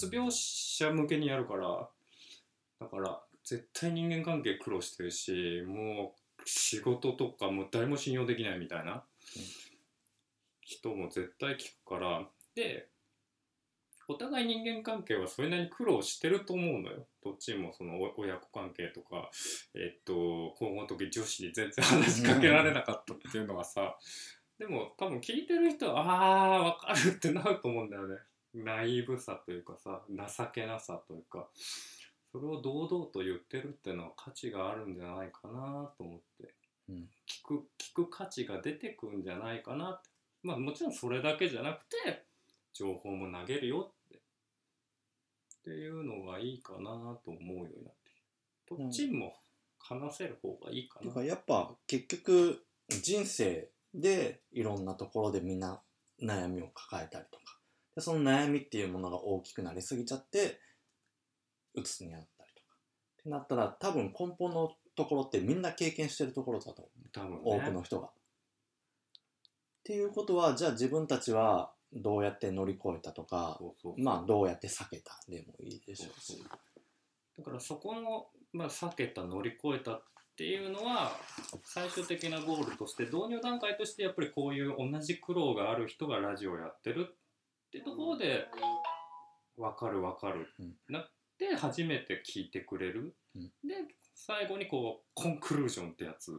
つ病者向けにやるからだから絶対人間関係苦労してるしもう仕事とかもう誰も信用できないみたいな人も絶対聞くからでお互い人間関係はそれなりに苦労してると思うのよ。どっちもその親子関係とかえっと高校の時女子に全然話しかけられなかったっていうのはさでも多分聞いてる人はああ分かるってなると思うんだよね。ナイーブさというかさ情けなさというかそれを堂々と言ってるっていうのは価値があるんじゃないかなと思って、うん。聞く聞く価値が出てくんじゃないかなって。まあもちろんそれだけじゃなくて情報も投げるよって。っていうのがいいかなと思うようになってきてどっちも話せる方がいいかな、てかやっぱ結局人生でいろんなところでみんな悩みを抱えたりとかでその悩みっていうものが大きくなりすぎちゃってうつになったりとか。ってなったら多分根本のところってみんな経験してるところだと思う。多分ね。多くの人が。っていうことはじゃあ自分たちはどうやって乗り越えたとかまあどうやって避けたでもいいでしょうし。だからそこの、まあ、避けた乗り越えたっていうのは最終的なゴールとして導入段階としてやっぱりこういう同じ苦労がある人がラジオやってるってところで分かる分かる、うん。なって初めて聞いてくれる、うん。で最後にこうコンクルージョンってやつ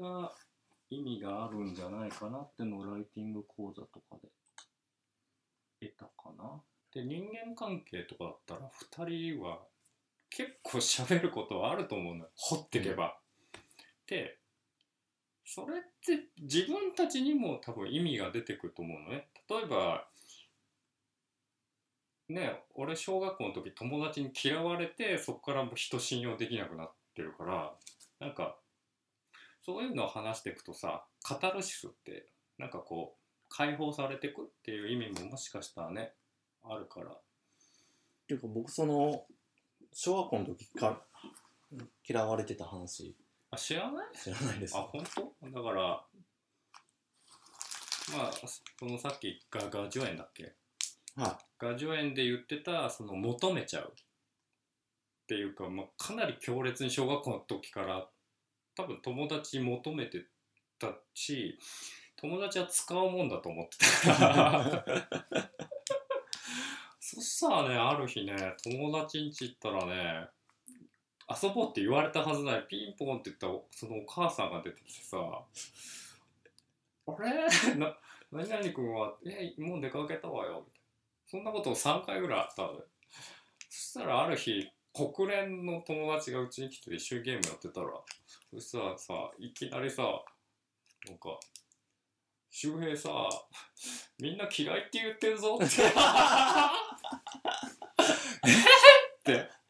が意味があるんじゃないかなってのをライティング講座とかで得たかな。で人間関係とかだったら2人は結構喋ることはあると思うのよ。掘ってけば。でそれって自分たちにも多分意味が出てくると思うのね。例えばね俺小学校の時友達に嫌われてそこからも人信用できなくなってるからなんかそういうのを話していくとさカタルシスってなんかこう解放されていくっていう意味ももしかしたらねあるからっていうか僕その小学校の時か嫌われてた話あ知らない？知らないです。あ本当？だからまあそのさっきガガジュエンだっけ？はガジュエンで言ってたその求めちゃう。っていうか、まあ、かなり強烈に小学校の時から多分友達求めてたし友達は使うもんだと思ってた。か らそしたらねある日ね友達ん家行ったらね遊ぼうって言われたはずないピンポンって言ったらそのお母さんが出てきてさ「あれな何々君はえもう出かけたわよ」みたいな。そんなこと3回ぐらいあったのよ。そしたらある日国連の友達がうちに来て一緒にゲームやってたらそしたらさいきなりさなんか「周平さみんな嫌いって言ってんぞ」って。え？って。え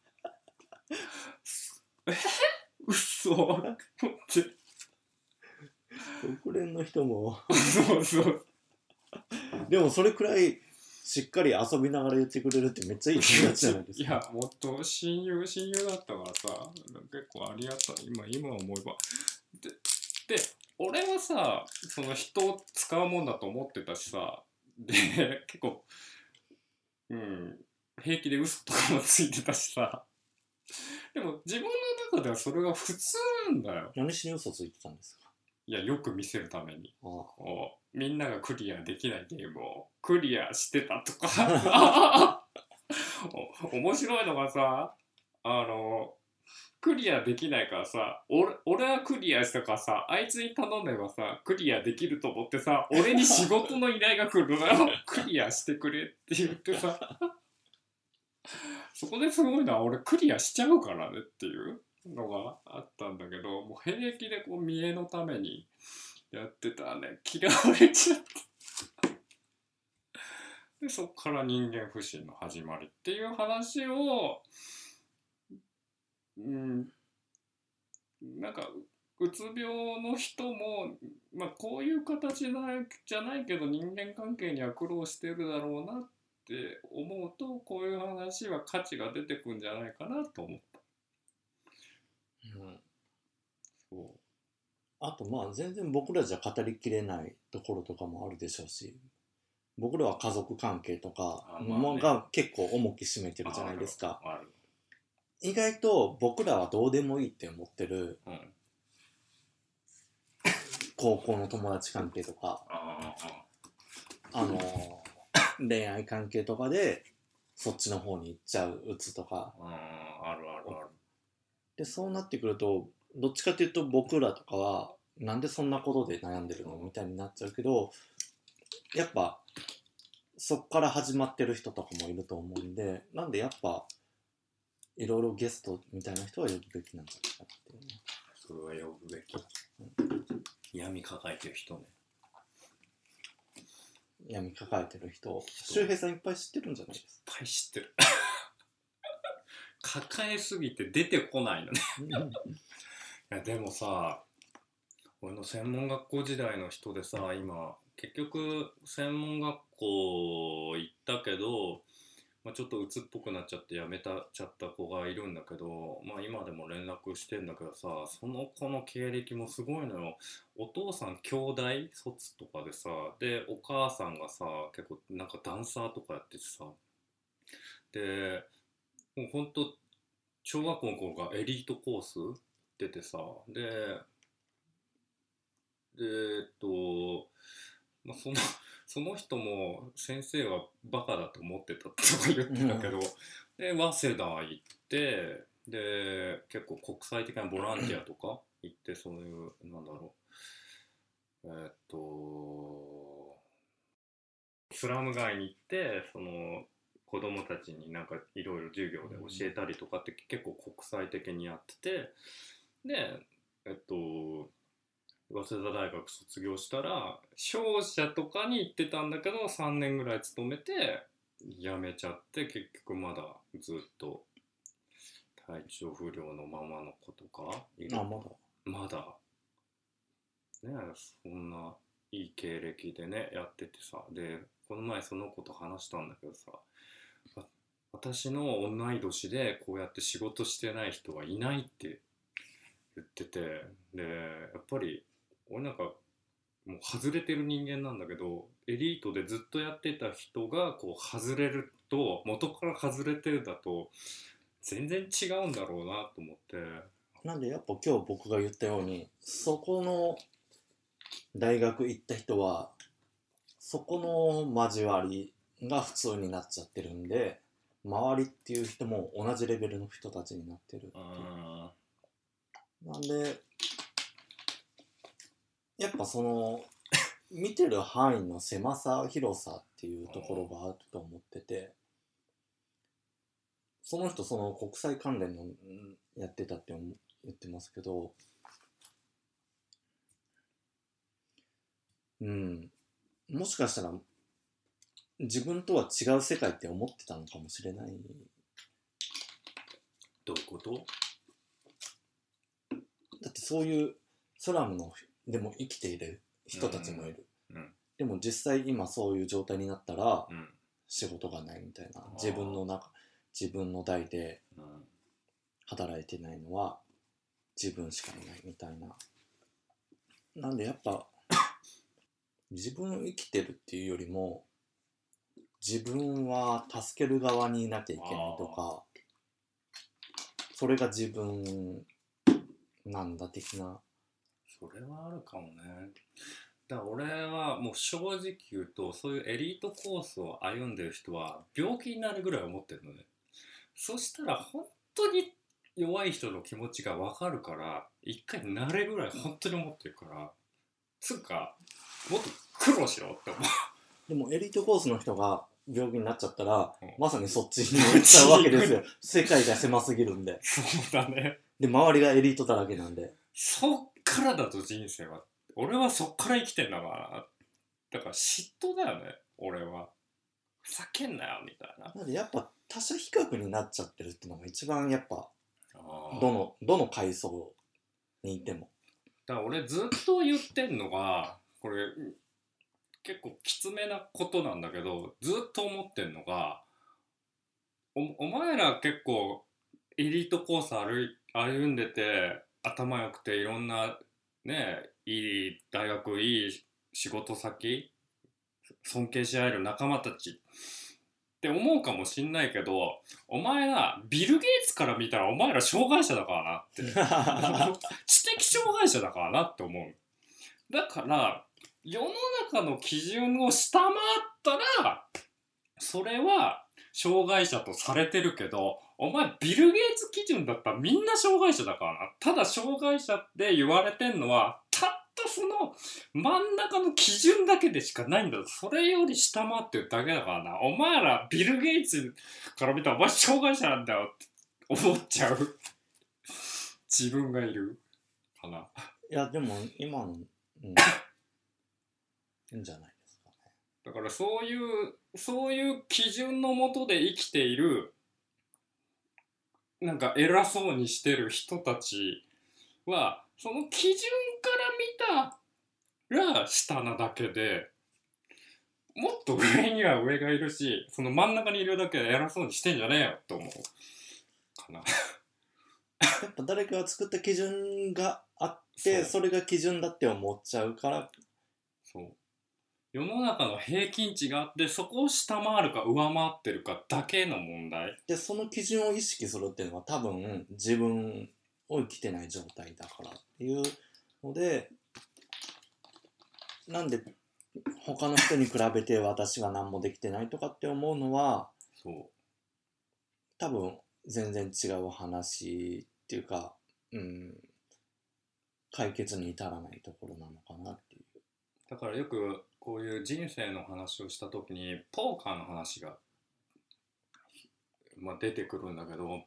嘘。って。思って国連の人も。そうそうでもそれくらいしっかり遊びながら言ってくれるってめっちゃいい友達じゃないですか。いやもっと親友親友だったからさ結構ありがたい。今今思えば。でで俺はさその人を使うもんだと思ってたしさ。で結構うん平気で嘘とかもついてたしさ でも自分の中ではそれが普通なんだよ。何しに嘘ついてたんですか？いやよく見せるために。あこうみんながクリアできないゲームをクリアしてたとか。お面白いのがさあのクリアできないからさ俺俺はクリアしたからさあいつに頼めばさクリアできると思ってさ俺に仕事の依頼が来るのよ。クリアしてくれって言ってさそこですごいのは俺クリアしちゃうからねっていうのがあったんだけどもう平気でこう見栄のためにやってたらね嫌われちゃって。でそっから人間不信の始まりっていう話をうんなんかうつ病の人も、まあ、こういう形じゃないじゃないけど人間関係には苦労してるだろうなって思うとこういう話は価値が出てくんじゃないかなと思った。うん。そう。あとまあ全然僕らじゃ語りきれないところとかもあるでしょうし僕らは家族関係とかが結構重き占めてるじゃないですか。意外と僕らはどうでもいいって思ってるうん。高校の友達関係とか。あの恋愛関係とかでそっちの方に行っちゃううつとか。あああるあるある。でそうなってくるとどっちかっていうと僕らとかはなんでそんなことで悩んでるのみたいになっちゃうけどやっぱそっから始まってる人とかもいると思うんでなんでやっぱいろいろゲストみたいな人は呼ぶべきなんじゃないかっていうね。それは呼ぶべき。闇抱えてる人ね闇抱えてる人周平さんいっぱい知ってるんじゃないですいっぱい知ってる。抱えすぎて出てこないのね。か いやでもさ俺の専門学校時代の人でさ今結局専門学校行ったけど、まあ、ちょっと鬱っぽくなっちゃって辞めたちゃった子がいるんだけど、まあ、今でも連絡してんだけどさその子の経歴もすごいのよ。お父さん兄弟卒とかでさでお母さんがさ結構なんかダンサーとかやっててさ。でもうほんと小学校の頃がエリートコース出てさででえっと、まあ、そのその人も先生はバカだと思ってたとか言ってたけど、で早稲田行ってで結構国際的なボランティアとか行ってそういうなんだろう。えっとスラム街に行ってその子供たちになんかいろいろ授業で教えたりとかって結構国際的にやっててでえっと早稲田大学卒業したら商社とかに行ってたんだけど3年ぐらい勤めて辞めちゃって結局まだずっと体調不良のままの子とかいる。あまだ。まだ。ねそんないい経歴でねやっててさ。でこの前その子と話したんだけどさわ私の同い年でこうやって仕事してない人はいないって言っててでやっぱり俺なんかもう外れてる人間なんだけどエリートでずっとやってた人がこう外れると元から外れてるだと全然違うんだろうなと思って。なんでやっぱ今日僕が言ったようにそこの大学行った人はそこの交わりが普通になっちゃってるんで周りっていう人も同じレベルの人たちになってるっていう。あなんでやっぱその見てる範囲の狭さ広さっていうところがあると思っててその人その国際関連のんやってたって思言ってますけどうん。もしかしたら自分とは違う世界って思ってたのかもしれない。どういうこと？だってそういうスラムのでも生きている人たちもいる、うん。うん。でも実際今そういう状態になったらうん。仕事がないみたいな自分の中自分の代でうん。働いてないのは自分しかいないみたいな。なんでやっぱ 自分生きてるっていうよりも自分は助ける側にいなきゃいけないとかそれが自分なんだ的なそれはあるかもね。だから俺はもう正直言うとそういうエリートコースを歩んでる人は病気になるぐらい思ってるのね。そしたら本当に弱い人の気持ちが分かるから一回なれぐらい本当に思ってるからつうかもっと苦労しろって思う。でもエリートコースの人が病気になっちゃったら、うん。まさにそっちに行っちゃうわけですよ。世界が狭すぎるんで。そうだね。で周りがエリートだらけなんで。そっからだと人生は。俺はそっから生きてんだから。だから嫉妬だよね。俺は。ふざけんなよみたいな。なんでやっぱ他者比較になっちゃってるっていうのが一番やっぱどのどの階層にいても。だから俺ずっと言ってんのがこれ結構きつめなことなんだけどずっと思ってんのがおお前ら結構エリートコース歩い歩んでて頭良くていろんなねいい大学いい仕事先尊敬し合える仲間たちって思うかもしんないけどお前なビル・ゲイツから見たらお前ら障害者だからなって。知的障害者だからなって思う。だから世の中の基準を下回ったらそれは障害者とされてるけどお前ビル・ゲイツ基準だったらみんな障害者だからな。ただ障害者って言われてんのはたったその真ん中の基準だけでしかないんだそれより下回ってるだけだからなお前らビル・ゲイツから見たらお前障害者なんだよって思っちゃう。自分がいるかな。いやでも今の、うん、いいんじゃないですかね。だからそういうそういう基準のもとで生きているなんか偉そうにしてる人たちはその基準から見たら下なだけでもっと上には上がいるしその真ん中にいるだけで偉そうにしてんじゃねえよと思うかな。やっぱ誰かが作った基準があってそそれが基準だって思っちゃうからそう世の中の平均値があってそこを下回るか上回ってるかだけの問題でその基準を意識するっていうのは多分自分を生きてない状態だからっていうのでなんで他の人に比べて私が何もできてないとかって思うのはそう多分全然違う話っていうか、うん、解決に至らないところなのかなっていう。だからよくこういう人生の話をした時にポーカーの話が、まあ、出てくるんだけど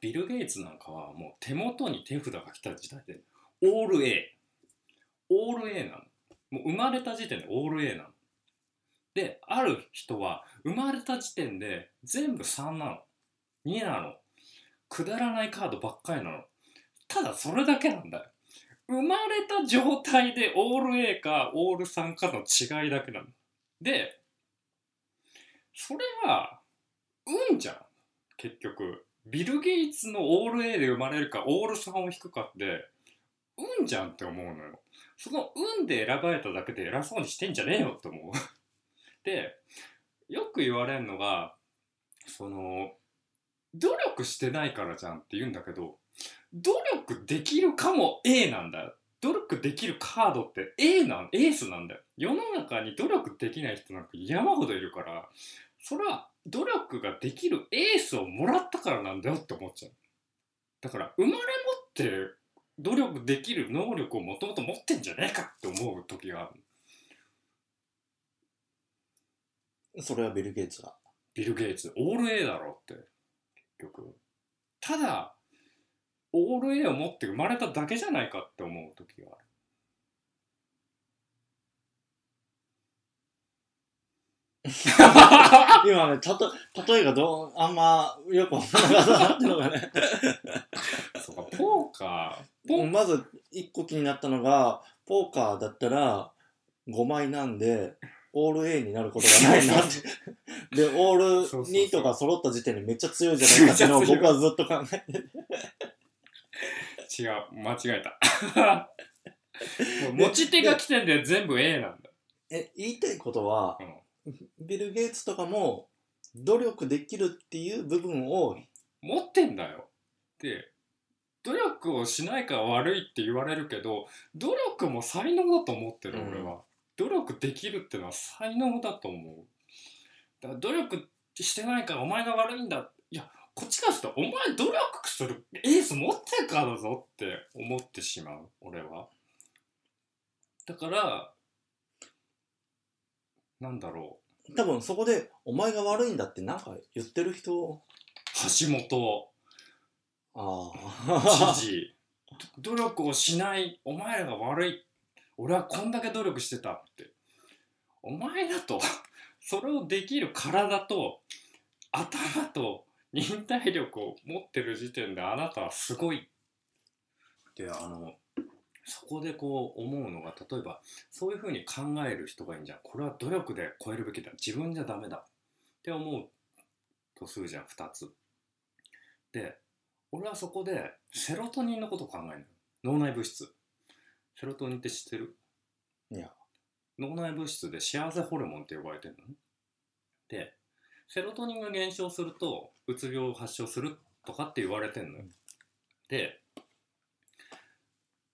ビル・ゲイツなんかはもう手元に手札が来た時代でオール A オール A なの。もう生まれた時点でオール A なの。である人は生まれた時点で全部3なの。2なの。くだらないカードばっかりなの。ただそれだけなんだよ。生まれた状態でオール A かオール3かの違いだけなの。で、それは運じゃん。結局。ビル・ゲイツのオール A で生まれるかオール3を引くかって運じゃんって思うのよ。その運で選ばれただけで偉そうにしてんじゃねえよって思う。で、よく言われるのが、その、努力してないからじゃんって言うんだけど、努力できるかも A なんだよ。努力できるカードって A なん、エースなんだよ。世の中に努力できない人なんか山ほどいるから、それは努力ができるエースをもらったからなんだよって思っちゃう。だから、生まれ持って努力できる能力をもともと持ってんじゃねえかって思う時がある。それはビル・ゲイツが。ビル・ゲイツ、オール A だろって、結局。ただ、オール A を持って生まれただけじゃないかって思う時がある。今ね、たと、例えがどう、あんまよくわからなかったのがね。そうか、ポーカー。ポーまず一個気になったのが、ポーカーだったら5枚なんで、オール A になることがないなって。で、オールそうそうそう2とか揃った時点でめっちゃ強いじゃないかっていうのを僕はずっと考えて。違う、間違えた。もう持ち手が来てんで全部 A なんだ。え、言いたいことはう、んビル・ゲイツとかも努力できるっていう部分を持ってんだよ。で、努力をしないから悪いって言われるけど、努力も才能だと思ってる、うん俺は。努力できるってのは才能だと思う。だから努力してないからお前が悪いんだ。いや、こっちからすると、お前努力するエース持ってるからだぞって思ってしまう、俺は。だから、なんだろう。多分そこでお前が悪いんだってなんか言ってる人橋本。ああ知事努力をしないお前らが悪い俺はこんだけ努力してたってお前だとそれをできる体と頭と忍耐力を持ってる時点であなたはすごい。であのそこでこう思うのが例えばそういうふうに考える人がいいんじゃん。これは努力で超えるべきだ。自分じゃダメだ。って思うとするじゃん2つ。で俺はそこでセロトニンのことを考えるの脳内物質。セロトニンって知ってる？いや。脳内物質で幸せホルモンって呼ばれてるのね。でセロトニンが減少するとうつ病を発症するとかって言われてんのよ。で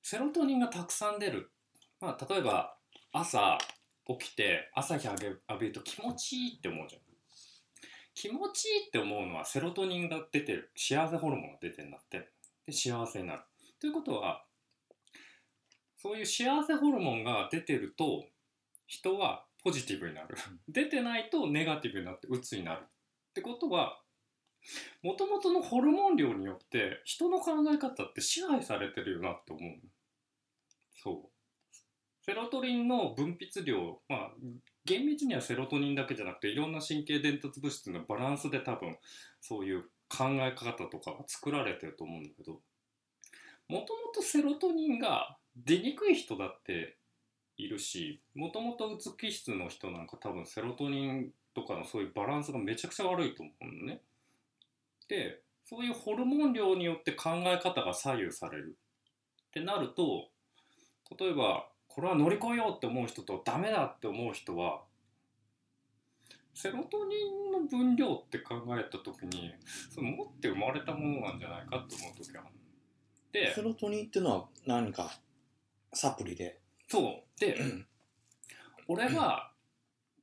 セロトニンがたくさん出る。まあ例えば朝起きて朝日浴び浴びると気持ちいいって思うじゃん。気持ちいいって思うのはセロトニンが出てる。幸せホルモンが出てるんだって。で幸せになる。ということはそういう幸せホルモンが出てると人はポジティブになる。出てないとネガティブになって鬱になるってことはもともとのホルモン量によって人の考え方って支配されてるよなって思う。そう。セロトニンの分泌量まあ厳密にはセロトニンだけじゃなくていろんな神経伝達物質のバランスで多分そういう考え方とかが作られてると思うんだけどもともとセロトニンが出にくい人だっているしもともとうつ気質の人なんか多分セロトニンとかのそういうバランスがめちゃくちゃ悪いと思うのね。でそういうホルモン量によって考え方が左右されるってなると例えばこれは乗り越えようって思う人とダメだって思う人はセロトニンの分量って考えた時にその持って生まれたものなんじゃないかって思う時はあるでセロトニンっていうのは何かサプリで？そう。で俺は、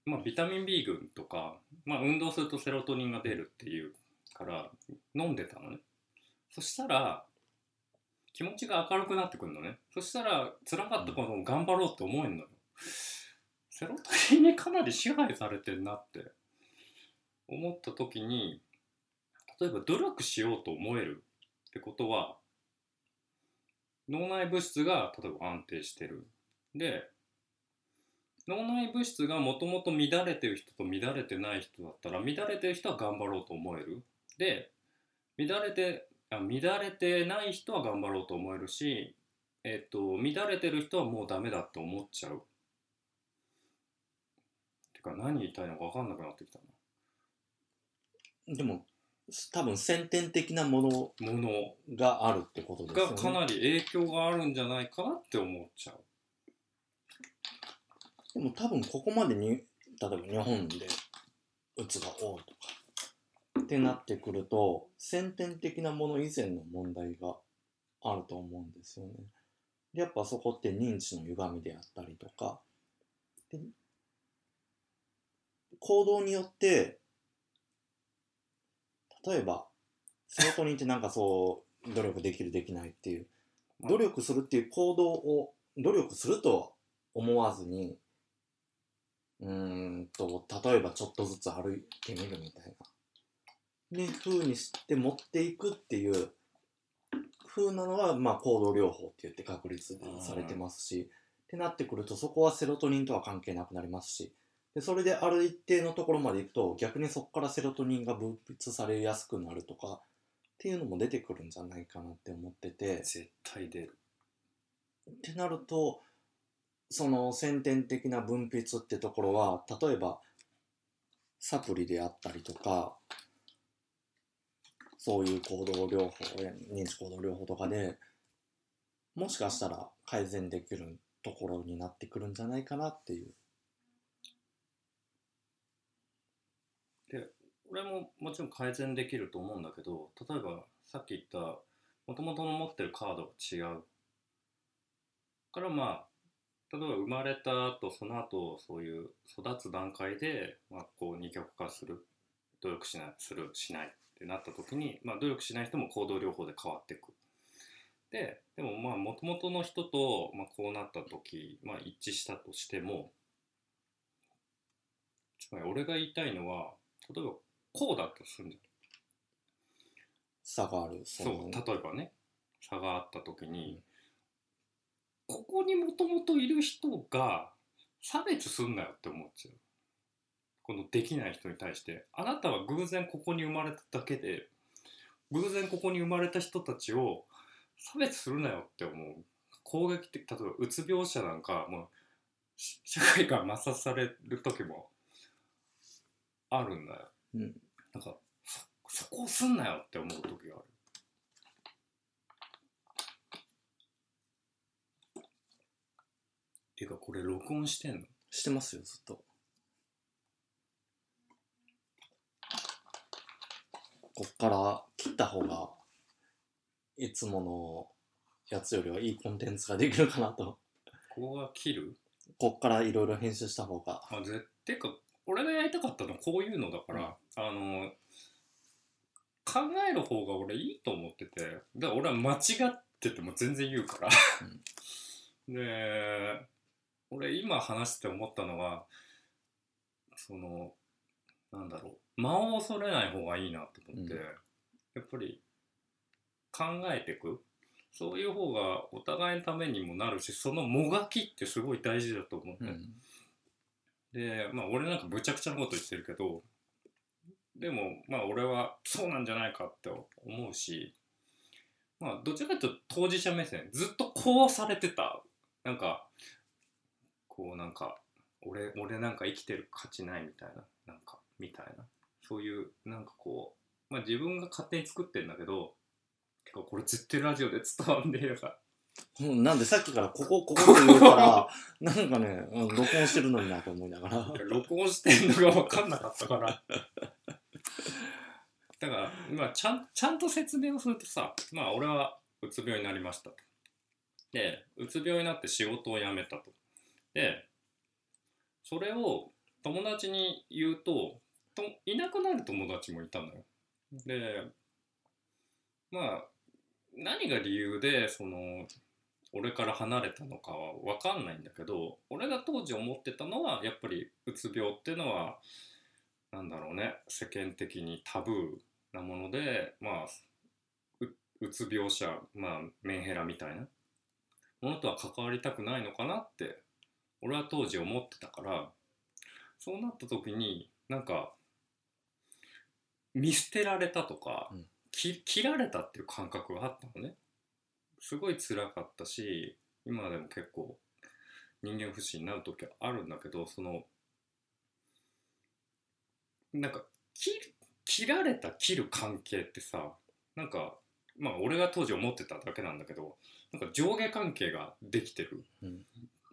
まあ、ビタミン B 群とか、まあ、運動するとセロトニンが出るっていうから飲んでたのね。そしたら気持ちが明るくなってくるのね。そしたら辛かったことを頑張ろうって思えるのよ。セロトニンにかなり支配されてんなって思った時に例えば努力しようと思えるってことは脳内物質が例えば安定してるで脳内物質がもともと乱れてる人と乱れてない人だったら乱れてる人は頑張ろうと思える。で乱れてあ乱れてない人は頑張ろうと思えるしえっと乱れてる人はもうダメだって思っちゃう。てか何言いたいのか分かんなくなってきたでも多分先天的なものなもの。があるってことですよね。がかなり影響があるんじゃないかなって思っちゃうでも多分ここまでに例えば日本でうつが多いとかってなってくると先天的なもの以前の問題があると思うんですよね。でやっぱそこって認知の歪みであったりとかで行動によって例えばセロトニンってなんかそう努力できるできないっていう努力するっていう行動を努力すると思わずにうーんと例えばちょっとずつ歩いてみるみたいな。ね風にして持っていくっていう風なのはまあ行動療法って言って確立されてますしってなってくるとそこはセロトニンとは関係なくなりますしでそれである一定のところまでいくと逆にそこからセロトニンが分泌されやすくなるとかっていうのも出てくるんじゃないかなって思ってて。絶対出る。ってなるとその先天的な分泌ってところは例えばサプリであったりとかそういう行動療法認知行動療法とかでもしかしたら改善できるところになってくるんじゃないかなっていう。で俺ももちろん改善できると思うんだけど例えばさっき言ったもともとの持ってるカードが違う。からまあ例えば生まれた後その後そういう育つ段階で、まあ、こう二極化する努力しないするしないってなった時に、まあ、努力しない人も行動療法で変わっていく。ででもまあもともとの人と、まあ、こうなった時、まあ、一致したとしてもつまり俺が言いたいのは例えばこうだとするんだよ差がある。そそうの例えばね差があった時に、ここにもともといる人が差別すんなよって思っちゃう。このできない人に対して。あなたは偶然ここに生まれただけで偶然ここに生まれた人たちを差別するなよって思う。攻撃的例えばうつ病者なんかもうし 社会から抹殺される時もあるんだよ。うん。なんかそそこをすんなよって思う時があるていうかこれ録音してんの？してますよずっと。こっから切った方がいつものやつよりはいいコンテンツができるかなと。ここが切る？こっからいろいろ編集した方が。あぜてか俺がやりたかったのはこういうのだから、あの考える方が俺いいと思っててだから俺は間違ってても全然言うから、で俺今話して思ったのはそのなんだろう間を恐れない方がいいなと思って、うん。やっぱり考えていく。そういう方がお互いのためにもなるしそのもがきってすごい大事だと思う、うん。でまあ俺なんかむちゃくちゃなこと言ってるけどでもまあ俺はそうなんじゃないかって思うしまあどちらかというと当事者目線ずっとこうされてた。なんかこうなんか俺俺なんか生きてる価値ないみたいななんかみたいな。そういうなんかこうまあ自分が勝手に作ってんだけどてかこれ絶対ラジオで伝わんねえからうんなんでさっきからここここって言うから なんかね、うん、録音してるのになと思いながら。録音してんのが分かんなかったから。だから、まあ、ちゃんちゃんと説明をするとさまあ俺はうつ病になりましたと。でうつ病になって仕事を辞めたとでそれを友達に言うとといなくなる友達もいたのよ。でまあ何が理由でその俺から離れたのかは分かんないんだけど俺が当時思ってたのはやっぱりうつ病っていうのはなんだろうね世間的にタブーなものでまあううつ病者まあメンヘラみたいなものとは関わりたくないのかなって俺は当時思ってたからそうなった時になんか見捨てられたとか、うん。き切られたっていう感覚があったのね。すごい辛かったし今でも結構人間不信になる時はあるんだけどそのなんか切る切られた切る関係ってさなんかまあ俺が当時思ってただけなんだけどなんか上下関係ができてる、うん。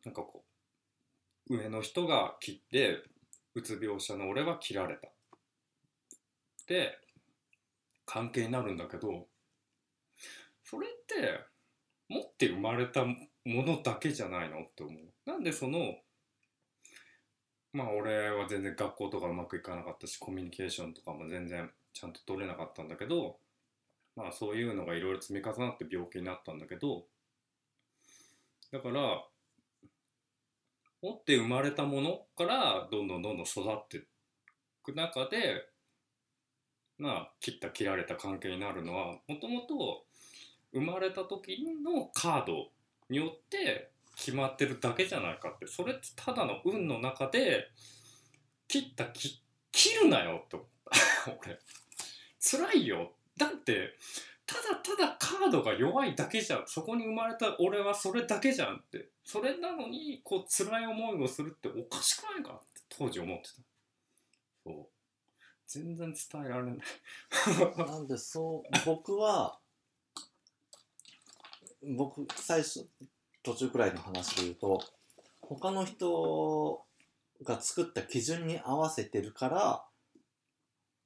なんかこう上の人が切ってうつ病者の俺は切られた。で関係になるんだけどそれって持って生まれたものだけじゃないの？って思う。なんでそのまあ俺は全然学校とかうまくいかなかったしコミュニケーションとかも全然ちゃんと取れなかったんだけどまあそういうのがいろいろ積み重なって病気になったんだけどだから持って生まれたものからどんどんどんどん育っていく中でまあ切った切られた関係になるのはもともと生まれた時のカードによって決まってるだけじゃないかってそれってただの運の中で切ったき切るなよって思った俺辛いよ。だってただただカードが弱いだけじゃん。そこに生まれた俺はそれだけじゃんって。それなのにこう辛い思いをするっておかしくないかって当時思ってた。そう。全然伝えられない。なんでそう僕は僕最初途中くらいの話で言うと他の人が作った基準に合わせてるから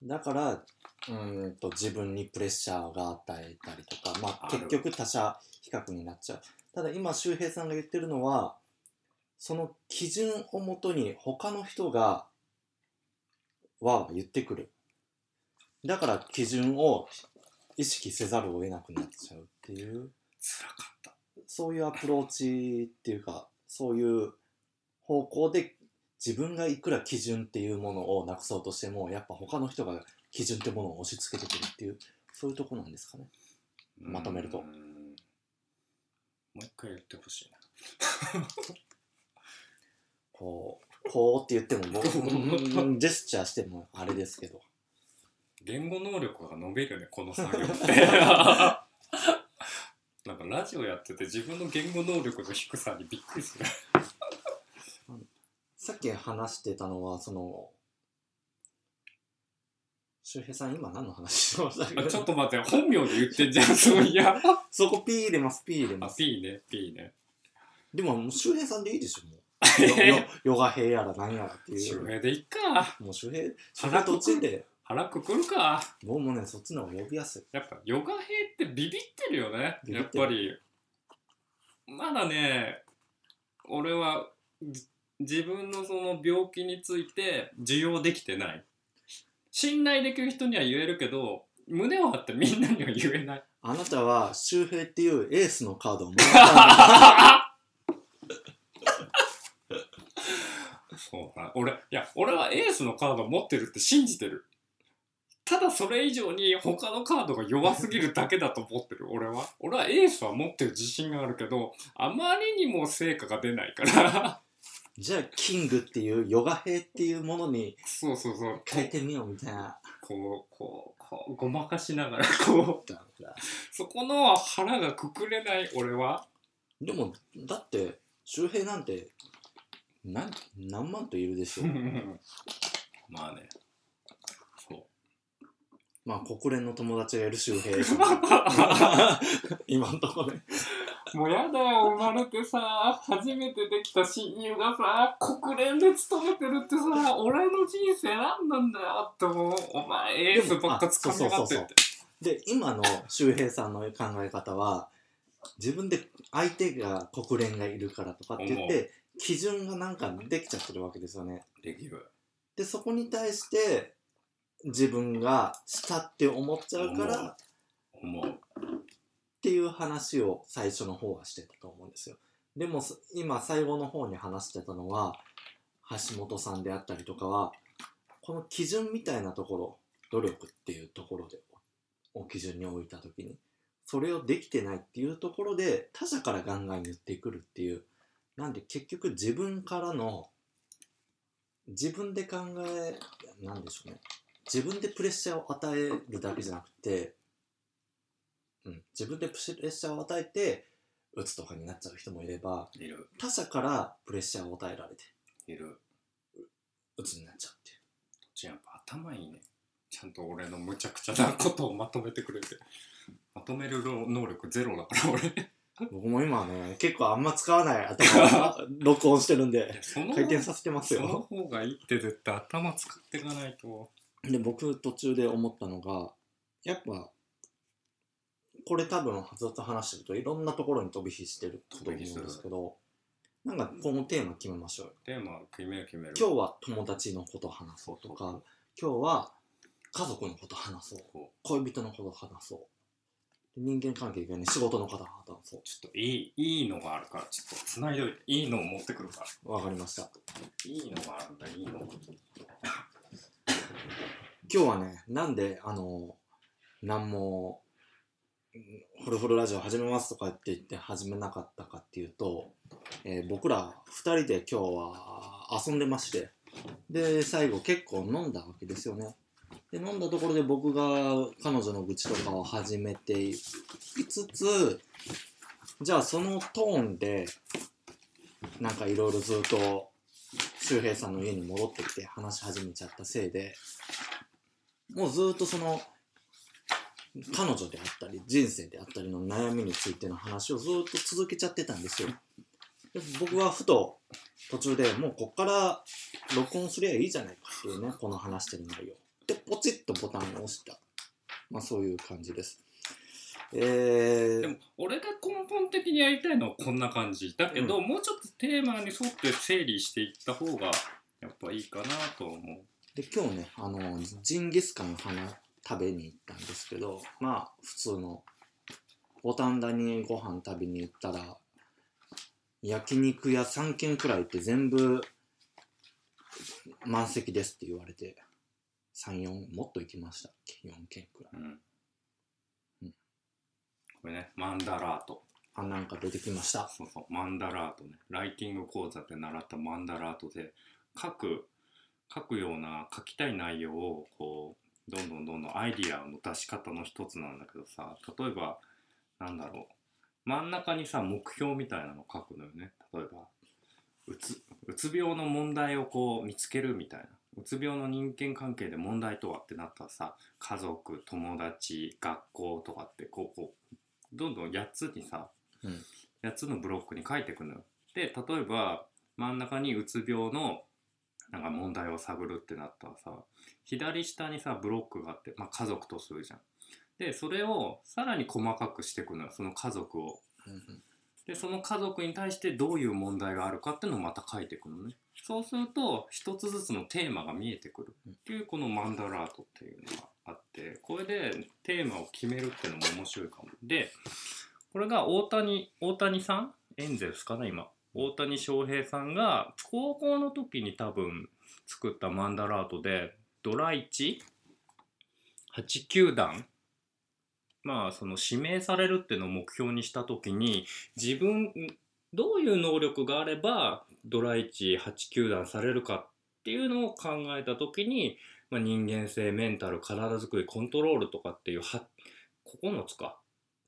だからうーんと自分にプレッシャーが与えたりとか、まあ、結局他者比較になっちゃう。ただ今周平さんが言ってるのはその基準をもとに他の人がわ言ってくる。だから基準を意識せざるを得なくなっちゃうっていう。辛かった。そういうアプローチっていうかそういう方向で自分がいくら基準っていうものをなくそうとしてもやっぱ他の人が基準ってものを押し付けてくるっていうそういうとこなんですかね。まとめると。もう一回言ってほしいな。こうこうって言っても僕うんジェスチャーしてもあれですけど。言語能力が伸びるねこの作業って。なんかラジオやってて自分の言語能力の低さにびっくりするさっき話してたのはその周平さん今何の話してました？あ ちょっと待って本名で言ってんじゃんそういや。そこピー入れますピー入れあます。P ね P ね。でももう周平さんでいいでしょも よよヨガ兵やら何やらっていう。周平でいっか。もう周平周腹平途中で？腹くくるか。僕もねそっちの方が呼びやすい。やっぱヨガ兵ってビビってるよねビビやってぱり。まだね俺はじ自分のその病気について受容できてない。信頼できる人には言えるけど胸を張ってみんなには言えない。あなたは周平っていうエースのカードをもらったそうだ。俺いや俺はエースのカードを持ってるって信じてる。ただそれ以上に他のカードが弱すぎるだけだと思ってる俺は。俺はエースは持ってる自信があるけどあまりにも成果が出ないからじゃあキングっていうヨガ兵っていうものにそうそうそう。変えてみようみたいな。こうこうこうごまかしながらこう。そこの腹がくくれない俺は。でもだって周平なんて何何万といるでしょう。まあね。そう。まあ国連の友達がいる周平。今んとこねもうやだよ生まれてさ初めてできた親友がさ国連で勤めてるってさ俺の人生何なんだよって思う。お前エースばっか掴みやがってって。で今の周平さんの考え方は自分で相手が国連がいるからとかって言って基準がなんかできちゃってるわけですよね。できる。でそこに対して自分がしたって思っちゃうから思うっていう話を最初の方はしてたと思うんですよ。でも今最後の方に話してたのは橋本さんであったりとかはこの基準みたいなところ努力っていうところでを基準に置いた時にそれをできてないっていうところで他者からガンガン言ってくるっていうなんで結局自分からの自分で考えなんでしょうね。自分でプレッシャーを与えるだけじゃなくてうん、自分でプレッシャーを与えて打つとかになっちゃう人もいればいる。他者からプレッシャーを与えられている。打つになっちゃうっていう。ちやっぱ頭いいね。ちゃんと俺のむちゃくちゃなことをまとめてくれて。まとめる能力ゼロだから俺。僕も今はね結構あんま使わない頭を 録音してるんで回転させてますそのよ方がいいって絶対頭使っていかないと。で僕途中で思ったのがやっぱこれ多分ずっと話してるといろんなところに飛び火してると思うんですけどなんかこのテーマ決めましょうよ。テーマ決める決める。今日は友達のこと話そうとか今日は家族のこと話そう。こ恋人のこと話そう。で人間関係以外に仕事のこと話そう。うちょっといいいいのがあるからちょっとつないでおいていいのを持ってくるから。わかりました。いいのがあるんだいいの。今日はねなんであの何もうんフルフルラジオ始めますとかって言って始めなかったかっていうと、えー僕ら2人で今日は遊んでましてで最後結構飲んだわけですよね。で飲んだところで僕が彼女の愚痴とかを始めていつつじゃあそのトーンでなんかいろいろずっと周平さんの家に戻ってきて話し始めちゃったせいでもうずっとその彼女であったり人生であったりの悩みについての話をずっと続けちゃってたんですよ。で僕はふと途中でもうこっから録音すりゃいいじゃないかっていうねこの話してる内容。でポチッとボタンを押した。まあそういう感じです。えー。でも、俺が根本的にやりたいのはこんな感じ。だけど、もうちょっとテーマに沿って整理していった方がやっぱいいかなと思う。で今日ねあのジンギスカンの花食べに行ったんですけどまあ普通の五反田にご飯食べに行ったら焼肉屋3軒くらい行って全部満席ですって言われて34もっと行きましたっけ？4軒くらい。うん、うん。これねマンダラート。あなんか出てきました。そうそうマンダラートね。ライティング講座で習ったマンダラートで書く書くような書きたい内容をこうどんどんどんどんアイディアの出し方の一つなんだけどさ例えばなんだろう。真ん中にさ目標みたいなの書くのよね。例えばうつうつ病の問題をこう見つけるみたいな。うつ病の人間関係で問題とはってなったらさ家族友達学校とかってこうこうどんどん8つにさ、うん。8つのブロックに書いていくのよ。で例えば真ん中にうつ病のなんか問題を探るってなったらさ左下にさブロックがあって、まあ、家族とするじゃん。でそれをさらに細かくしていくのよその家族を。でその家族に対してどういう問題があるかっていうのをまた書いていくのね。そうすると一つずつのテーマが見えてくるっていうこのマンダラートっていうのがあってこれでテーマを決めるっていうのも面白いかも。でこれが大谷大谷さん？エンゼルスかな今大谷翔平さんが高校の時に多分作ったマンダラートでドラ1 8球団？まあその指名されるっていうのを目標にした時に自分どういう能力があればドラ1 8球団されるかっていうのを考えた時に、まあ、人間性メンタル体づくりコントロールとかっていう9つか。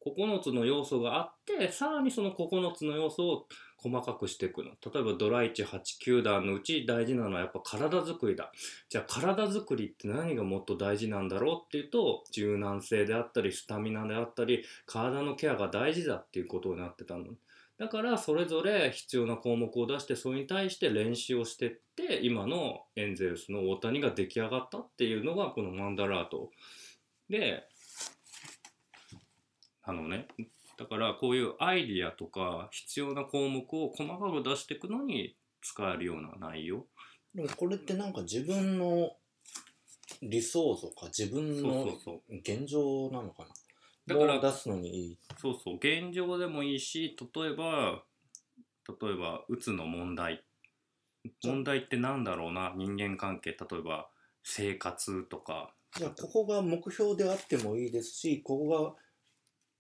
9つの要素があってさらにその9つの要素を細かくしていくの。例えばドラ1 8球団のうち大事なのはやっぱ体づくりだ。じゃあ体づくりって何がもっと大事なんだろうっていうと柔軟性であったりスタミナであったり体のケアが大事だっていうことになってたの。だからそれぞれ必要な項目を出してそれに対して練習をしてって今のエンゼルスの大谷が出来上がったっていうのがこのマンダラート。であのねだからこういうアイディアとか必要な項目を細かく出していくのに使えるような内容。でもこれってなんか自分の理想とか自分の現状なのかな。だからを出すのにいい。そうそう現状でもいいし例えば例えばうつの問題。問題ってなんだろうな人間関係。例えば生活とか。じゃあここが目標であってもいいですしここが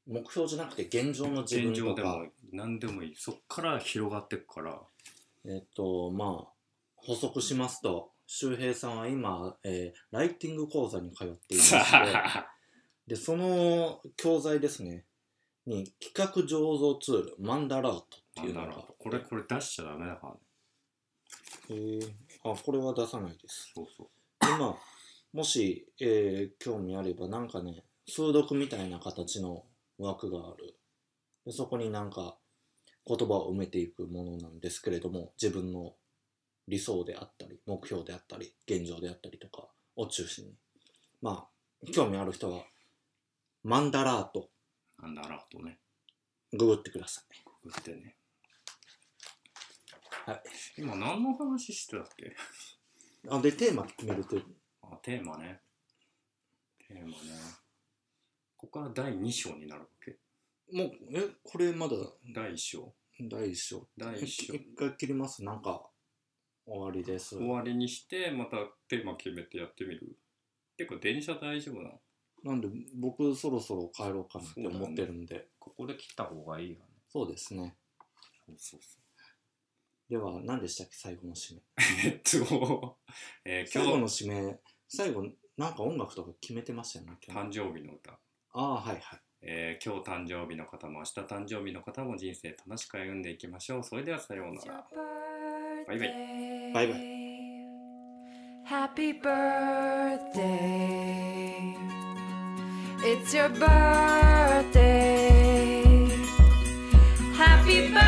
目標じゃなくて現状の自分現状でも何でもいい。そっから広がっていくから。えっとまあ補足しますと周平さんは今、えーライティング講座に通っていましてでその教材ですね。に企画醸造ツールマンダラートっていうのがこれこれ出しちゃダメだからね。えーあこれは出さないです。そうそう。でまあもし、えー興味あればなんかね数読みたいな形の枠がある。でそこになんか言葉を埋めていくものなんですけれども自分の理想であったり目標であったり現状であったりとかを中心に。まあ興味ある人はマンダラート。なんだろうとね。ググってください。ググってね。はい。今何の話してたっけ？あでテーマ決めるとあテーマね。テーマねここから第2章になるわけ。もうえこれまだ？第1章。第一章。第1章。一回切ります？なんか終わりです。終わりにしてまたテーマ決めてやってみる？結構電車大丈夫なの？なんで僕そろそろ帰ろうかなって思ってるんで。ここで切った方がいいよね。そうですね。そうそうそでは何でしたっけ？最後の締め。うえっと、えー最後の締め最後なんか音楽とか決めてましたよね誕生日の歌、ああはいはいえー今日誕生日の方も明日誕生日の方も人生楽しく歩んでいきましょうそれではさようならバイバイバイバイ Happy birthday. It's your birthday. Happy birthday.